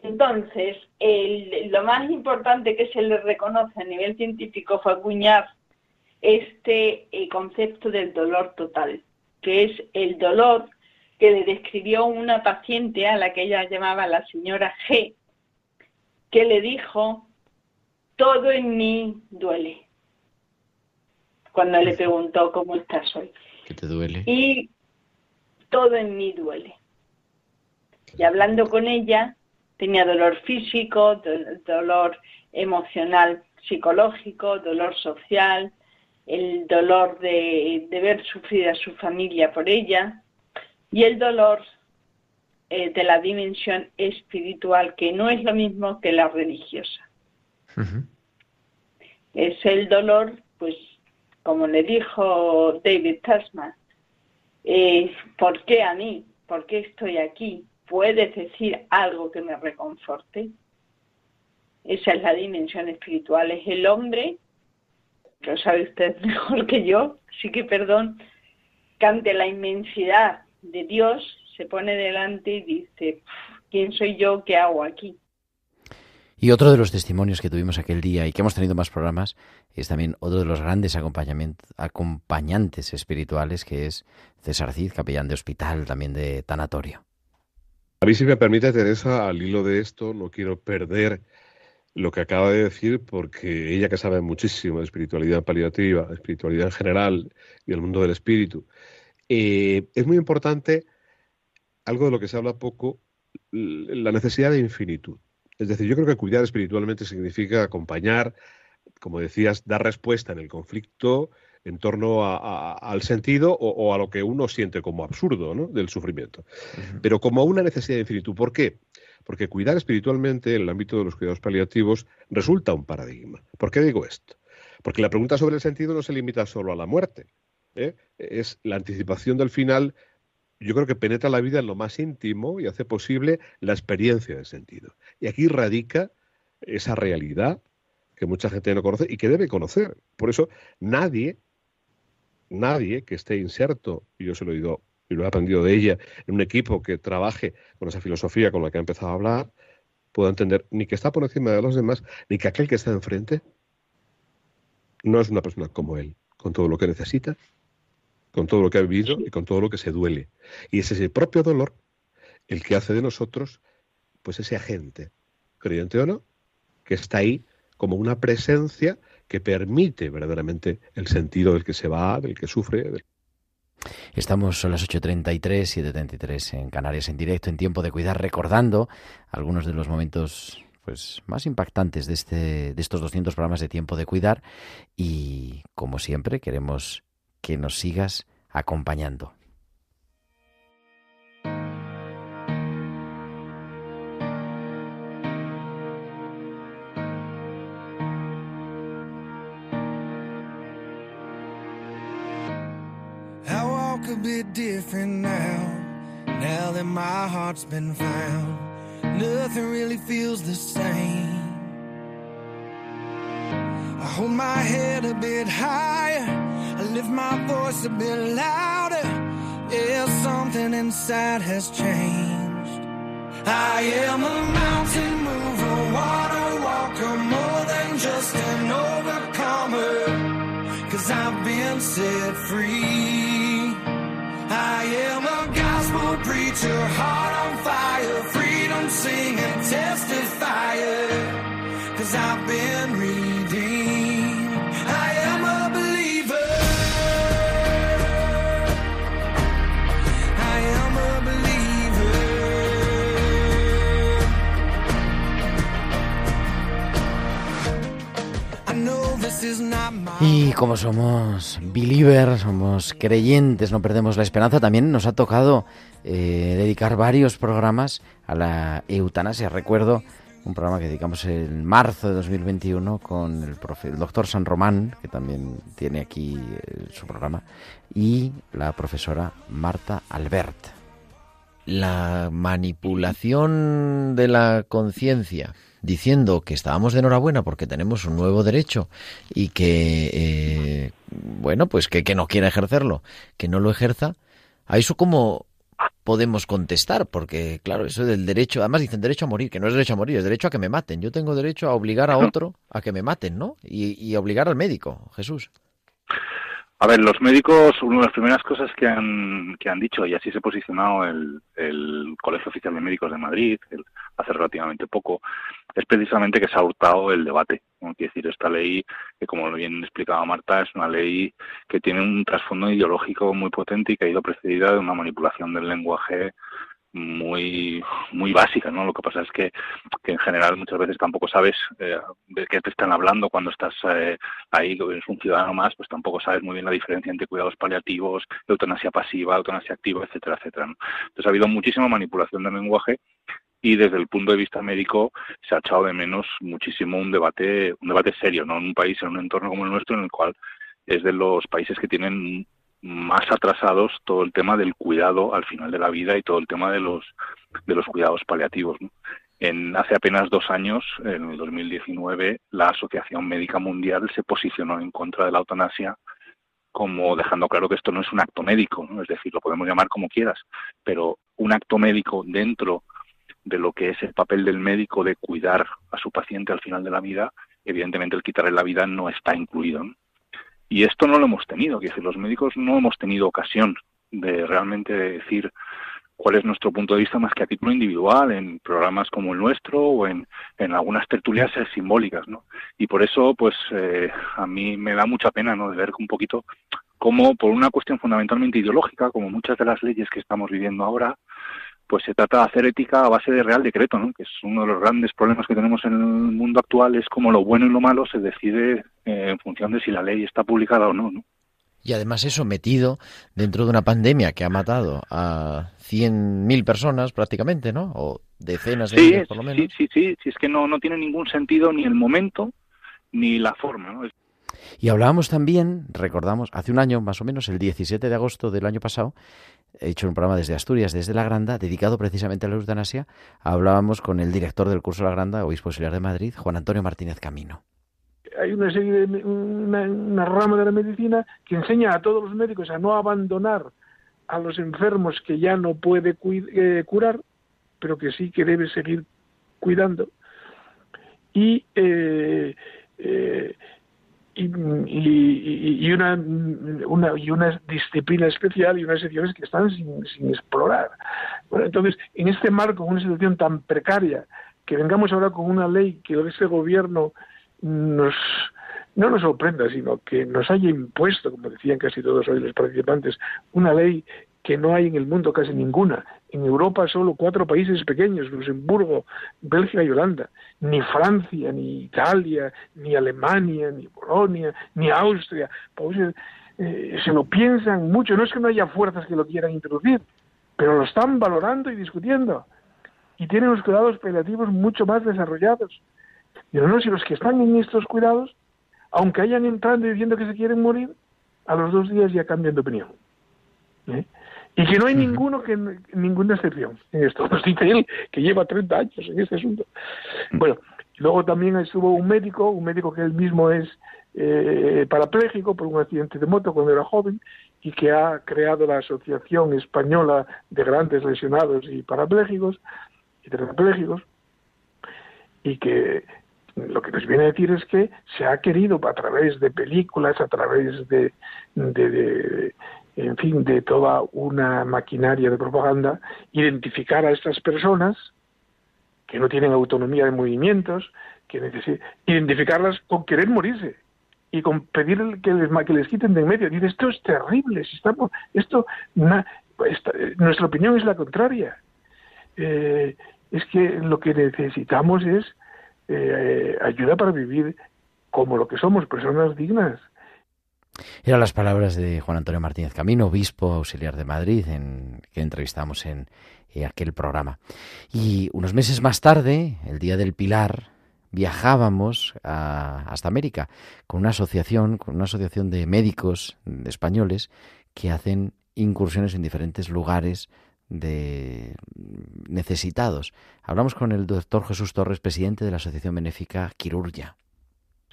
Entonces, el- lo más importante que se le reconoce a nivel científico fue acuñar este eh, concepto del dolor total, que es el dolor que le describió una paciente a la que ella llamaba la señora G, que le dijo, todo en mí duele, cuando le preguntó cómo estás hoy. Que te duele. Y todo en mí duele. Y hablando con ella, tenía dolor físico, do- dolor emocional, psicológico, dolor social, el dolor de, de ver sufrir a su familia por ella y el dolor eh, de la dimensión espiritual, que no es lo mismo que la religiosa. Es el dolor, pues, como le dijo David Tasman, eh, ¿por qué a mí? ¿Por qué estoy aquí? ¿Puedes decir algo que me reconforte? Esa es la dimensión espiritual. Es el hombre, lo sabe usted mejor que yo, sí que perdón, que ante la inmensidad de Dios se pone delante y dice, ¿quién soy yo? ¿Qué hago aquí? Y otro de los testimonios que tuvimos aquel día y que hemos tenido más programas es también otro de los grandes acompañantes espirituales que es César Cid, capellán de hospital, también de tanatorio. A mí, si me permite, Teresa, al hilo de esto, no quiero perder lo que acaba de decir, porque ella que sabe muchísimo de espiritualidad paliativa, espiritualidad en general y el mundo del espíritu, eh, es muy importante algo de lo que se habla poco, la necesidad de infinitud. Es decir, yo creo que cuidar espiritualmente significa acompañar, como decías, dar respuesta en el conflicto en torno a- a- al sentido o, o a lo que uno siente como absurdo ¿no? del sufrimiento, pero como una necesidad de infinitud. ¿Por qué? Porque cuidar espiritualmente en el ámbito de los cuidados paliativos resulta un paradigma. ¿Por qué digo esto? Porque la pregunta sobre el sentido no se limita solo a la muerte. ¿eh? Es la anticipación del final yo creo que penetra la vida en lo más íntimo y hace posible la experiencia del sentido. Y aquí radica esa realidad que mucha gente no conoce y que debe conocer. Por eso nadie, nadie que esté inserto, y yo se lo he ido y lo he aprendido de ella, en un equipo que trabaje con esa filosofía con la que ha empezado a hablar, pueda entender ni que está por encima de los demás, ni que aquel que está enfrente no es una persona como él, con todo lo que necesita, con todo lo que ha vivido y con todo lo que se duele. Y es ese propio dolor el que hace de nosotros, pues ese agente, creyente o no, que está ahí como una presencia que permite verdaderamente el sentido del que se va, del que sufre. Estamos son las 8.33, 7.33 en Canarias en directo, en tiempo de cuidar, recordando algunos de los momentos pues más impactantes de, este, de estos 200 programas de tiempo de cuidar y como siempre queremos que nos sigas acompañando. Could different now, now that my heart's been found. Nothing really feels the same. I hold my head a bit higher, I lift my voice a bit louder. Yeah, something inside has changed. I am a mountain mover, water walker, more than just an overcomer. Cause I've been set free. Am a gospel preacher, heart on fire, freedom singing, testifier. Cause I've been redeemed. Y como somos believers, somos creyentes, no perdemos la esperanza, también nos ha tocado eh, dedicar varios programas a la eutanasia. Recuerdo un programa que dedicamos en marzo de 2021 con el, profe, el doctor San Román, que también tiene aquí eh, su programa, y la profesora Marta Albert. La manipulación de la conciencia diciendo que estábamos de enhorabuena porque tenemos un nuevo derecho y que, eh, bueno, pues que, que no quiere ejercerlo, que no lo ejerza, a eso como podemos contestar, porque claro, eso del derecho, además dicen derecho a morir, que no es derecho a morir, es derecho a que me maten. Yo tengo derecho a obligar a otro a que me maten, ¿no? Y, y obligar al médico, Jesús. A ver, los médicos, una de las primeras cosas que han, que han dicho, y así se ha posicionado el, el Colegio Oficial de Médicos de Madrid hace relativamente poco, es precisamente que se ha hurtado el debate. Quiero decir, esta ley, que como bien explicaba Marta, es una ley que tiene un trasfondo ideológico muy potente y que ha ido precedida de una manipulación del lenguaje muy muy básica, ¿no? Lo que pasa es que, que en general muchas veces tampoco sabes eh, de qué te están hablando cuando estás eh, ahí, eres un ciudadano más, pues tampoco sabes muy bien la diferencia entre cuidados paliativos, eutanasia pasiva, eutanasia activa, etcétera, etcétera. Entonces ha habido muchísima manipulación del lenguaje y desde el punto de vista médico se ha echado de menos muchísimo un debate un debate serio, ¿no? En un país, en un entorno como el nuestro, en el cual es de los países que tienen más atrasados todo el tema del cuidado al final de la vida y todo el tema de los de los cuidados paliativos. ¿no? En, hace apenas dos años, en el 2019, la Asociación Médica Mundial se posicionó en contra de la eutanasia como dejando claro que esto no es un acto médico, ¿no? es decir, lo podemos llamar como quieras, pero un acto médico dentro de lo que es el papel del médico de cuidar a su paciente al final de la vida, evidentemente el quitarle la vida no está incluido. Y esto no lo hemos tenido, que los médicos no hemos tenido ocasión de realmente decir cuál es nuestro punto de vista más que a título individual en programas como el nuestro o en, en algunas tertulias simbólicas, ¿no? Y por eso, pues, eh, a mí me da mucha pena, ¿no?, de ver un poquito cómo, por una cuestión fundamentalmente ideológica, como muchas de las leyes que estamos viviendo ahora, pues se trata de hacer ética a base de real decreto, ¿no? que es uno de los grandes problemas que tenemos en el mundo actual, es como lo bueno y lo malo se decide eh, en función de si la ley está publicada o no, ¿no? Y además eso metido dentro de una pandemia que ha matado a 100.000 personas prácticamente, ¿no? O decenas de sí, miles por lo menos. Sí, sí, sí, sí, es que no, no tiene ningún sentido ni el momento ni la forma, ¿no? Y hablábamos también, recordamos, hace un año más o menos, el 17 de agosto del año pasado, he hecho un programa desde Asturias, desde La Granda, dedicado precisamente a la eutanasia. Hablábamos con el director del curso La Granda, obispo auxiliar de Madrid, Juan Antonio Martínez Camino. Hay una serie de una, rama de la medicina que enseña a todos los médicos a no abandonar a los enfermos que ya no puede eh, curar, pero que sí que debe seguir cuidando. Y eh, eh, y, y, y, una, una, y una disciplina especial y unas secciones que están sin, sin explorar. Bueno, entonces, en este marco, una situación tan precaria, que vengamos ahora con una ley que ese gobierno nos no nos sorprenda, sino que nos haya impuesto, como decían casi todos hoy los participantes, una ley que no hay en el mundo casi ninguna. En Europa solo cuatro países pequeños, Luxemburgo, Bélgica y Holanda. Ni Francia, ni Italia, ni Alemania, ni Polonia, ni Austria. Pues, eh, se lo piensan mucho. No es que no haya fuerzas que lo quieran introducir, pero lo están valorando y discutiendo. Y tienen los cuidados paliativos mucho más desarrollados. Y no, si los que están en estos cuidados, aunque hayan entrado diciendo que se quieren morir, a los dos días ya cambian de opinión. ¿Eh? Y que no hay ninguno que ninguna excepción en esto. Nos dice él que lleva 30 años en este asunto. Bueno, luego también estuvo un médico, un médico que él mismo es eh, parapléjico por un accidente de moto cuando era joven y que ha creado la Asociación Española de Grandes Lesionados y Parapléjicos y Tetrapléjicos y que lo que nos viene a decir es que se ha querido a través de películas, a través de, de, de en fin, de toda una maquinaria de propaganda, identificar a estas personas que no tienen autonomía de movimientos, que necesitan, identificarlas con querer morirse y con pedir que les, que les quiten de en medio. Dice, esto es terrible, si estamos, esto, nuestra opinión es la contraria. Eh, es que lo que necesitamos es eh, ayuda para vivir como lo que somos, personas dignas. Eran las palabras de Juan Antonio Martínez Camino, obispo auxiliar de Madrid, en, que entrevistamos en, en aquel programa. Y unos meses más tarde, el día del Pilar, viajábamos a- hasta América con una asociación, con una asociación de médicos españoles que hacen incursiones en diferentes lugares de necesitados. Hablamos con el doctor Jesús Torres, presidente de la Asociación Benéfica Quirurgia.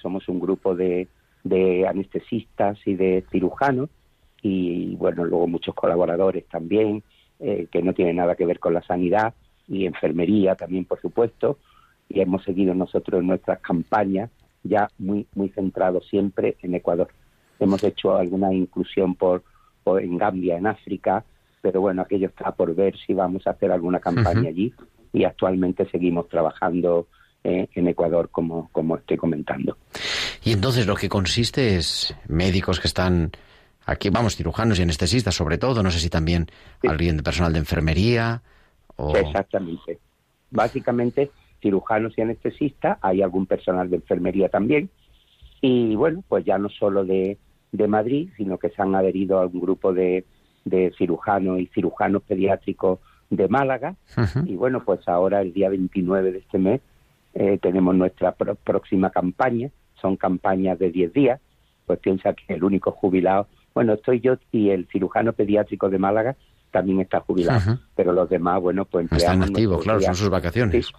somos un grupo de, de anestesistas y de cirujanos y bueno luego muchos colaboradores también eh, que no tienen nada que ver con la sanidad y enfermería también por supuesto y hemos seguido nosotros nuestras campañas ya muy muy centrados siempre en Ecuador. Hemos hecho alguna inclusión por, por en Gambia en África pero bueno aquello está por ver si vamos a hacer alguna campaña allí y actualmente seguimos trabajando eh, en Ecuador como como estoy comentando Y entonces lo que consiste es médicos que están aquí, vamos, cirujanos y anestesistas sobre todo, no sé si también alguien de personal de enfermería o... Exactamente. Básicamente, cirujanos y anestesistas, hay algún personal de enfermería también. Y bueno, pues ya no solo de, de Madrid, sino que se han adherido a un grupo de, de cirujanos y cirujanos pediátricos de Málaga. Y bueno, pues ahora el día 29 de este mes eh, tenemos nuestra pro- próxima campaña. Son campañas de 10 días. Pues piensa que el único jubilado, bueno, estoy yo y el cirujano pediátrico de Málaga también está jubilado, pero los demás, bueno, pues Están activos, claro, son sus vacaciones. Sí,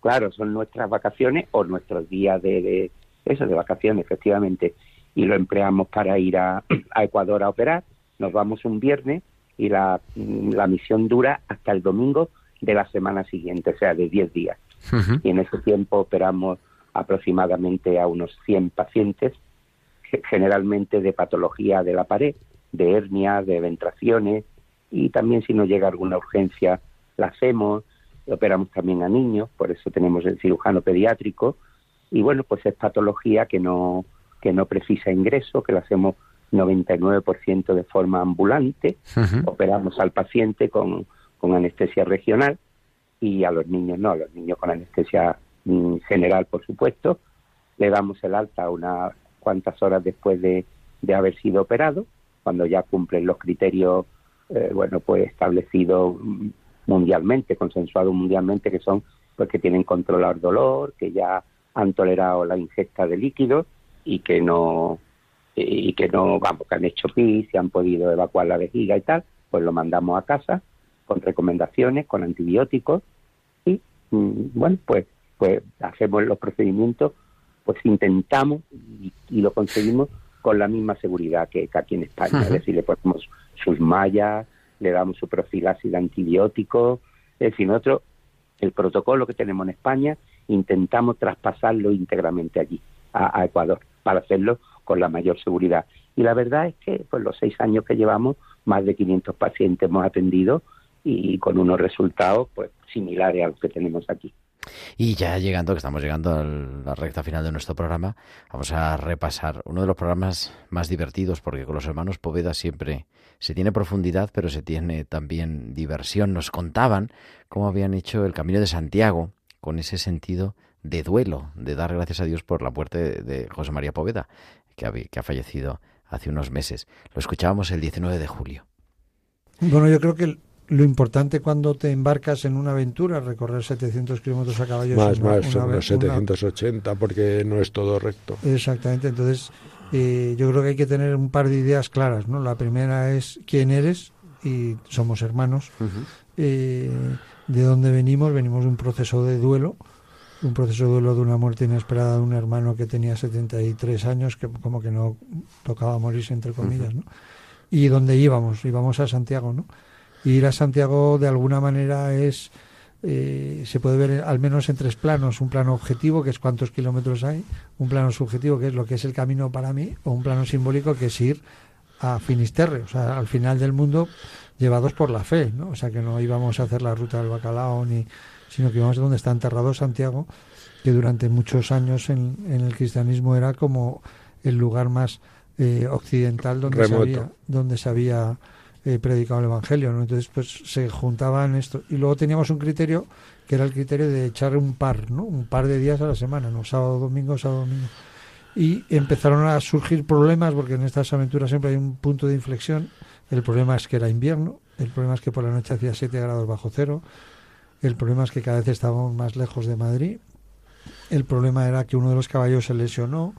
claro, son nuestras vacaciones o nuestros días de, de- eso, de vacaciones, efectivamente. Y lo empleamos para ir a, a Ecuador a operar. Nos vamos un viernes y la, la misión dura hasta el domingo de la semana siguiente, o sea, de 10 días. Y en ese tiempo operamos aproximadamente a unos 100 pacientes, ge- generalmente de patología de la pared, de hernias, de ventraciones, y también si nos llega alguna urgencia la hacemos, operamos también a niños, por eso tenemos el cirujano pediátrico, y bueno, pues es patología que no, que no precisa ingreso, que lo hacemos 99% de forma ambulante, operamos al paciente con, con anestesia regional y a los niños no, a los niños con anestesia mm, general, por supuesto. Le damos el alta unas cuantas horas después de, de haber sido operado, cuando ya cumplen los criterios, eh, bueno, pues establecidos mm, mundialmente, consensuados mundialmente, que son pues que tienen controlar dolor, que ya han tolerado la ingesta de líquidos y que no y que no, vamos, que han hecho pis, y han podido evacuar la vejiga y tal, pues lo mandamos a casa con recomendaciones, con antibióticos y mm, bueno, pues pues hacemos los procedimientos, pues intentamos y, y lo conseguimos con la misma seguridad que, que aquí en España, es Ujú. decir, le ponemos sus mallas, le damos su profilaxis de antibióticos, es decir, nosotros el protocolo que tenemos en España intentamos traspasarlo íntegramente allí, a, a Ecuador, para hacerlo con la mayor seguridad. Y la verdad es que, pues los seis años que llevamos, más de 500 pacientes hemos atendido y con unos resultados pues similares a los que tenemos aquí. Y ya llegando, que estamos llegando a la recta final de nuestro programa, vamos a repasar uno de los programas más divertidos, porque con los hermanos Poveda siempre se tiene profundidad, pero se tiene también diversión. Nos contaban cómo habían hecho el Camino de Santiago con ese sentido de duelo, de dar gracias a Dios por la muerte de, José María Poveda, que ha, que ha fallecido hace unos meses. Lo escuchábamos el 19 de julio. Bueno, yo creo que lo importante cuando te embarcas en una aventura, recorrer 700 kilómetros a caballo, Más, es una- más, una- son una- unos 780 porque no es todo recto. Exactamente, entonces eh, yo creo que hay que tener un par de ideas claras, ¿no? La primera es quién eres y somos hermanos. Eh, ¿De dónde venimos? Venimos de un proceso de duelo, un proceso de duelo de una muerte inesperada de un hermano que tenía 73 años, que como que no tocaba morirse, entre comillas, ¿no? ¿Y dónde íbamos? Íbamos a Santiago, ¿no? Ir a Santiago de alguna manera es eh, se puede ver al menos en tres planos. Un plano objetivo, que es cuántos kilómetros hay, un plano subjetivo, que es lo que es el camino para mí, o un plano simbólico, que es ir a Finisterre, o sea, al final del mundo, llevados por la fe, ¿no? O sea, que no íbamos a hacer la ruta del bacalao, ni, sino que íbamos a donde está enterrado Santiago, que durante muchos años en, en el cristianismo era como el lugar más eh, occidental donde se había, donde se había eh, predicado el Evangelio, ¿no? Entonces, pues se juntaban esto. Y luego teníamos un criterio que era el criterio de echar un par, ¿no? Un par de días a la semana, ¿no? Sábado, domingo, sábado, domingo. y empezaron a surgir problemas porque en estas aventuras siempre hay un punto de inflexión. El problema es que era invierno, el problema es que por la noche hacía 7 grados bajo cero, el problema es que cada vez estábamos más lejos de Madrid, el problema era que uno de los caballos se lesionó,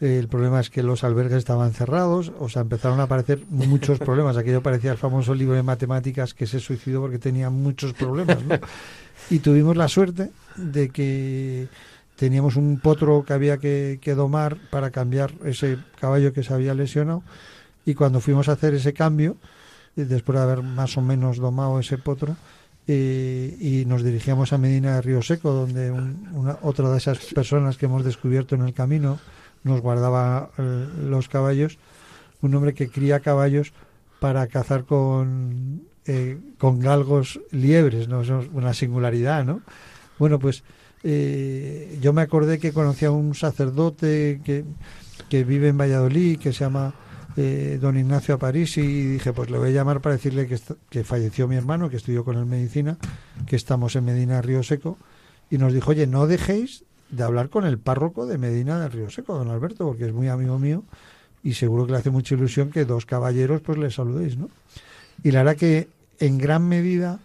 el problema es que los albergues estaban cerrados, o sea, empezaron a aparecer muchos problemas. Aquello parecía el famoso libro de matemáticas que se suicidó porque tenía muchos problemas, ¿no? Y tuvimos la suerte de que teníamos un potro que había que, que domar para cambiar ese caballo que se había lesionado y cuando fuimos a hacer ese cambio, eh, después de haber más o menos domado ese potro, eh, y nos dirigíamos a Medina de Río Seco, donde un- una, otra de esas personas que hemos descubierto en el camino nos guardaba eh, los caballos, un hombre que cría caballos para cazar con, eh, con galgos liebres, ¿no? Es una singularidad, ¿no? Bueno, pues eh, yo me acordé que conocía a un sacerdote que, que vive en Valladolid, que se llama eh, don Ignacio Aparici, y dije, pues le voy a llamar para decirle que, que falleció mi hermano, que estudió con él medicina, que estamos en Medina Río Seco, y nos dijo, oye, no dejéis de hablar con el párroco de Medina del Río Seco, don Alberto, porque es muy amigo mío, y seguro que le hace mucha ilusión que dos caballeros pues le saludéis, ¿no? Y la verdad que en gran medida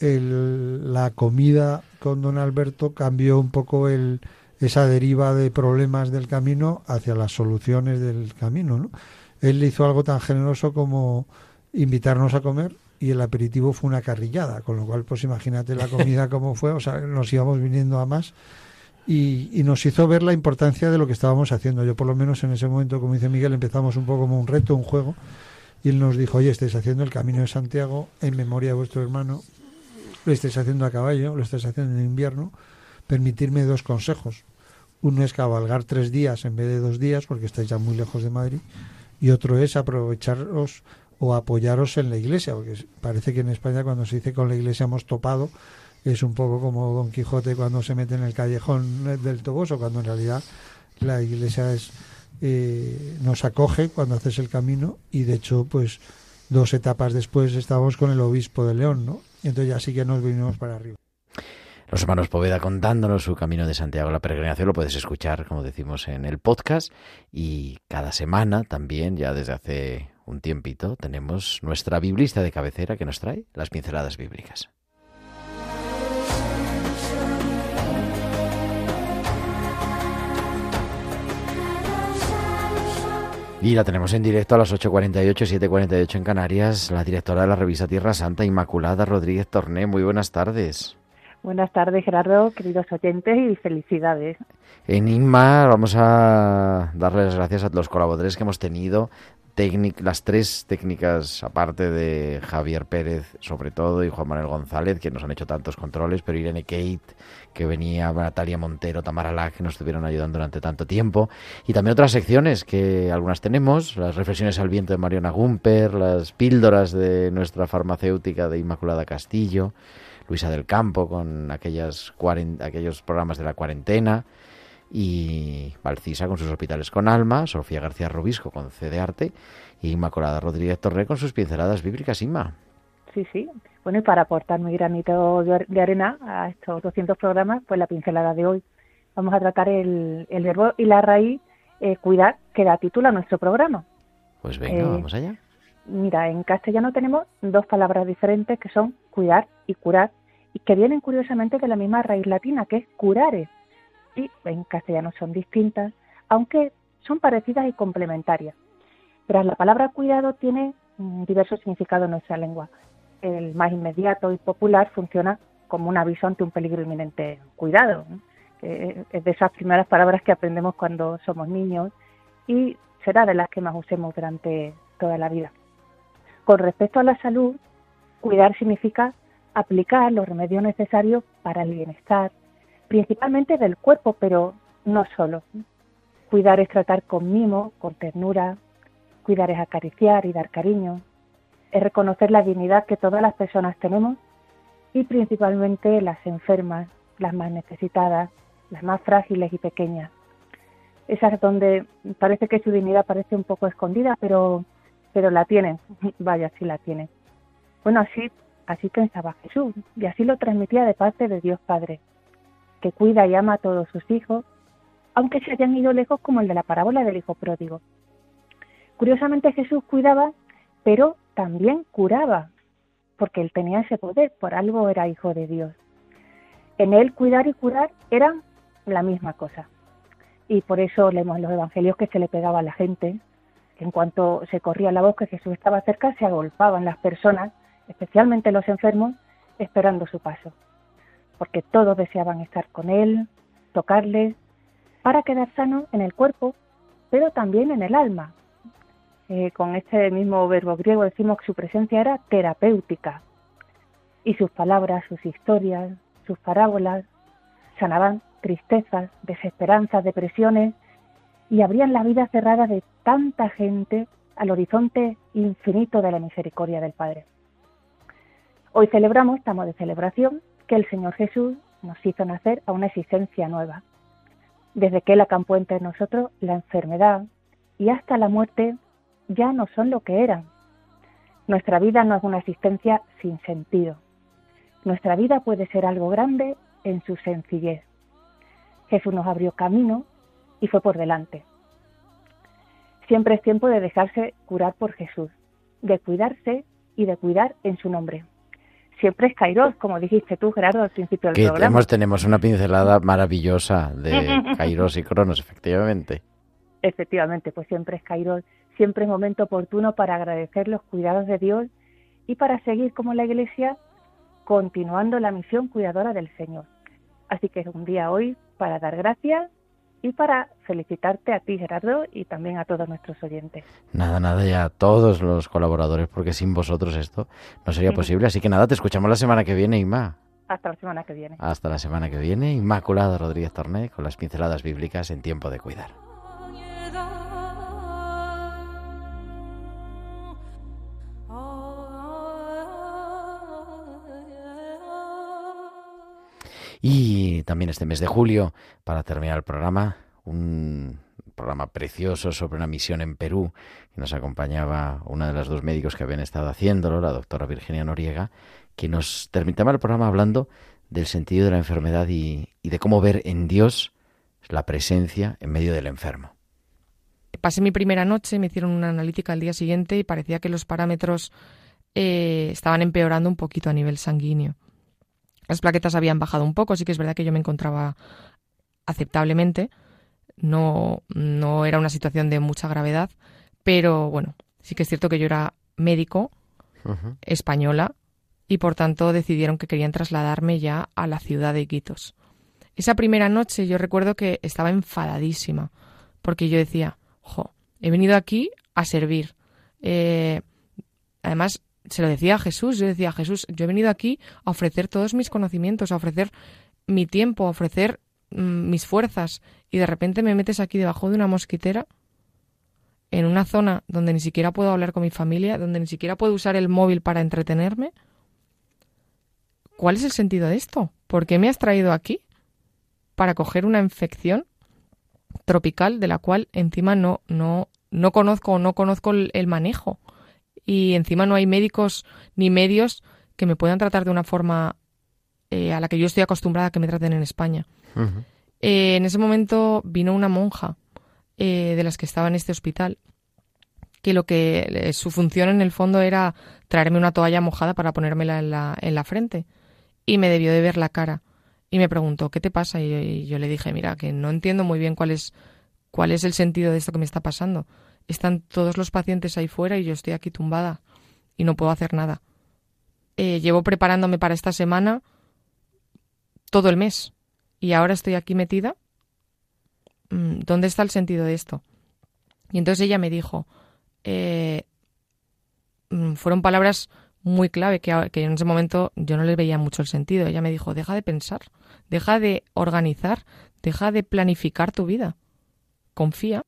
el- la comida con don Alberto cambió un poco el, esa deriva de problemas del camino hacia las soluciones del camino, ¿no? Él le hizo algo tan generoso como invitarnos a comer y el aperitivo fue una carrillada, con lo cual pues imagínate la comida cómo fue, o sea, nos íbamos viniendo a más y, y nos hizo ver la importancia de lo que estábamos haciendo. Yo por lo menos en ese momento, como dice Miguel, empezamos un poco como un reto, un juego, y él nos dijo, oye, estáis haciendo el Camino de Santiago en memoria de vuestro hermano, lo estáis haciendo a caballo, lo estáis haciendo en invierno, permitirme dos consejos. Uno es cabalgar tres días en vez de dos días, porque estáis ya muy lejos de Madrid, y otro es aprovecharos o apoyaros en la iglesia, porque parece que en España cuando se dice con la iglesia hemos topado, es un poco como Don Quijote cuando se mete en el callejón del Toboso, cuando en realidad la iglesia es eh, nos acoge cuando haces el camino y de hecho pues dos etapas después estábamos con el obispo de León, ¿no? Y entonces ya sí que nos vinimos para arriba. Los hermanos Poveda contándonos su camino de Santiago a la peregrinación lo puedes escuchar, como decimos, en el podcast y cada semana también, ya desde hace un tiempito, tenemos nuestra biblista de cabecera que nos trae las pinceladas bíblicas. Y la tenemos en directo a las 8.48, 7.48 en Canarias, la directora de la revista Tierra Santa, Inmaculada Rodríguez Torné. Muy buenas tardes. Buenas tardes, Gerardo, queridos oyentes, y felicidades. En Inma vamos a darles las gracias a los colaboradores que hemos tenido, las tres técnicas, aparte de Javier Pérez, sobre todo, y Juan Manuel González, que nos han hecho tantos controles, pero Irene Kate, que venía, Natalia Montero, Tamara Lack, que nos estuvieron ayudando durante tanto tiempo, y también otras secciones que algunas tenemos, las reflexiones al viento de Mariona Gumper, las píldoras de nuestra farmacéutica de Inmaculada Castillo, Luisa del Campo con aquellas aquellos programas de la cuarentena, y Valcisa con sus hospitales con alma, Sofía García Rubisco con C de Arte y Inmaculada Rodríguez Torre con sus pinceladas bíblicas, Inma. Sí, sí. Bueno, y para aportar mi granito de de arena a estos 200 programas, pues la pincelada de hoy. Vamos a tratar el, el verbo y la raíz eh, cuidar, que da título a nuestro programa. Pues venga, Eh, vamos allá. Mira, en castellano tenemos dos palabras diferentes que son cuidar y curar, y que vienen curiosamente de la misma raíz latina, que es curare. Y en castellano son distintas, aunque son parecidas y complementarias. Pero la palabra cuidado tiene mm, diversos significados en nuestra lengua. El más inmediato y popular funciona como un aviso ante un peligro inminente. Cuidado, es de esas primeras palabras que aprendemos cuando somos niños y será de las que más usemos durante toda la vida. Con respecto a la salud, cuidar significa aplicar los remedios necesarios para el bienestar, principalmente del cuerpo, pero no solo. Cuidar es tratar con mimo, con ternura, cuidar es acariciar y dar cariño, es reconocer la dignidad que todas las personas tenemos y principalmente las enfermas, las más necesitadas, las más frágiles y pequeñas. Esas donde parece que su dignidad parece un poco escondida, pero pero la tienen, vaya, sí la tienen. Bueno, así, así pensaba Jesús, y así lo transmitía de parte de Dios Padre, que cuida y ama a todos sus hijos, aunque se hayan ido lejos como el de la parábola del hijo pródigo. Curiosamente Jesús cuidaba, pero también curaba, porque él tenía ese poder, por algo era hijo de Dios. En él cuidar y curar eran la misma cosa. Y por eso leemos en los evangelios que se le pegaba a la gente, en cuanto se corría la voz que Jesús estaba cerca, se agolpaban las personas, especialmente los enfermos, esperando su paso. Porque todos deseaban estar con él, tocarle, para quedar sano en el cuerpo, pero también en el alma. Eh, con este mismo verbo griego decimos que su presencia era terapéutica. Y sus palabras, sus historias, sus parábolas sanaban tristezas, desesperanzas, depresiones y abrían la vida cerrada de tanta gente al horizonte infinito de la misericordia del Padre. Hoy celebramos, estamos de celebración, que el Señor Jesús nos hizo nacer a una existencia nueva. Desde que Él acampó entre nosotros, la enfermedad y hasta la muerte ya no son lo que eran. Nuestra vida no es una existencia sin sentido. Nuestra vida puede ser algo grande en su sencillez. Jesús nos abrió camino y fue por delante. Siempre es tiempo de dejarse curar por Jesús, de cuidarse y de cuidar en su nombre. Siempre es Kairos, como dijiste tú, Gerardo, al principio del que programa. Tenemos, tenemos una pincelada maravillosa de Kairos y Cronos, efectivamente. Efectivamente, pues siempre es Kairos, siempre es momento oportuno para agradecer los cuidados de Dios y para seguir como la Iglesia continuando la misión cuidadora del Señor. Así que es un día hoy para dar gracias y para felicitarte a ti, Gerardo, y también a todos nuestros oyentes. Nada, nada, ya a todos los colaboradores, porque sin vosotros esto no sería posible. Así que nada, te escuchamos la semana que viene, Inma. Hasta la semana que viene. Hasta la semana que viene, Inmaculada Rodríguez Torné, con las pinceladas bíblicas en tiempo de cuidar. Y también este mes de julio, para terminar el programa, un programa precioso sobre una misión en Perú, que nos acompañaba una de las dos médicos que habían estado haciéndolo, la doctora Virginia Noriega, que nos terminaba el programa hablando del sentido de la enfermedad y, de cómo ver en Dios la presencia en medio del enfermo. Pasé mi primera noche, me hicieron una analítica al día siguiente y parecía que los parámetros eh, estaban empeorando un poquito a nivel sanguíneo. Las plaquetas habían bajado un poco, sí que es verdad que yo me encontraba aceptablemente. No, no era una situación de mucha gravedad, pero bueno, sí que es cierto que yo era médico, española, y por tanto decidieron que querían trasladarme ya a la ciudad de Iquitos. Esa primera noche yo recuerdo que estaba enfadadísima, porque yo decía, jo, he venido aquí a servir. Eh, además, se lo decía a Jesús, yo decía a Jesús, yo he venido aquí a ofrecer todos mis conocimientos, a ofrecer mi tiempo, a ofrecer mm, mis fuerzas, y de repente me metes aquí debajo de una mosquitera, en una zona donde ni siquiera puedo hablar con mi familia, donde ni siquiera puedo usar el móvil para entretenerme. ¿Cuál es el sentido de esto? ¿Por qué me has traído aquí? Para coger una infección tropical de la cual encima no, no, no conozco o no conozco el, el manejo y encima no hay médicos ni medios que me puedan tratar de una forma eh, a la que yo estoy acostumbrada a que me traten en España. Eh, en ese momento vino una monja eh, de las que estaba en este hospital, que lo que su función en el fondo era traerme una toalla mojada para ponérmela en la, en la frente. Y me debió de ver la cara. Y me preguntó, ¿qué te pasa? Y, y yo le dije, mira, que no entiendo muy bien cuál es, cuál es el sentido de esto que me está pasando están todos los pacientes ahí fuera y yo estoy aquí tumbada y no puedo hacer nada. Eh, llevo preparándome para esta semana todo el mes y ahora estoy aquí metida. Mm, ¿Dónde está el sentido de esto? Y entonces ella me dijo, eh, mm, fueron palabras muy clave que, que en ese momento yo no le veía mucho el sentido. Ella me dijo, deja de pensar, deja de organizar, deja de planificar tu vida, confía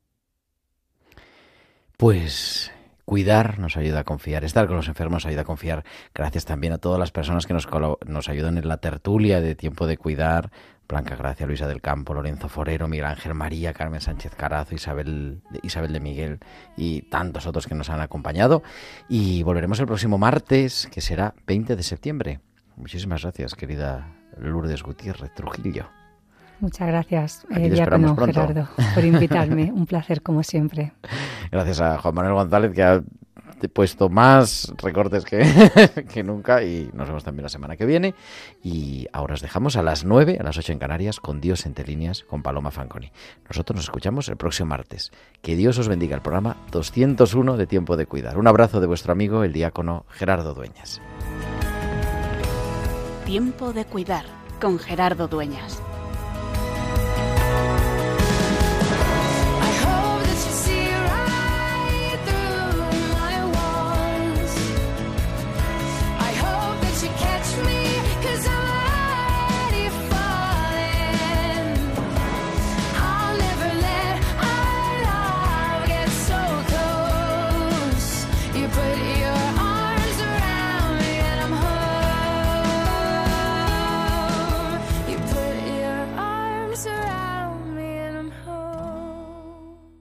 pues cuidar nos ayuda a confiar, estar con los enfermos ayuda a confiar. Gracias también a todas las personas que nos, nos ayudan en la tertulia de tiempo de cuidar. Blanca Gracia, Luisa del Campo, Lorenzo Forero, Miguel Ángel María, Carmen Sánchez Carazo, Isabel, Isabel de Miguel y tantos otros que nos han acompañado. Y volveremos el próximo martes, que será 20 de septiembre. Muchísimas gracias, querida Lourdes Gutiérrez Trujillo. Muchas gracias, eh, Diácono. Gerardo, por invitarme. Un placer, como siempre. Gracias a Juan Manuel González que ha puesto más recortes que, que nunca y nos vemos también la semana que viene. Y ahora os dejamos a las 9, a las 8 en Canarias, con Dios entre líneas, con Paloma Fanconi. Nosotros nos escuchamos el próximo martes. Que Dios os bendiga el programa 201 de Tiempo de Cuidar. Un abrazo de vuestro amigo, el diácono Gerardo Dueñas. Tiempo de cuidar con Gerardo Dueñas.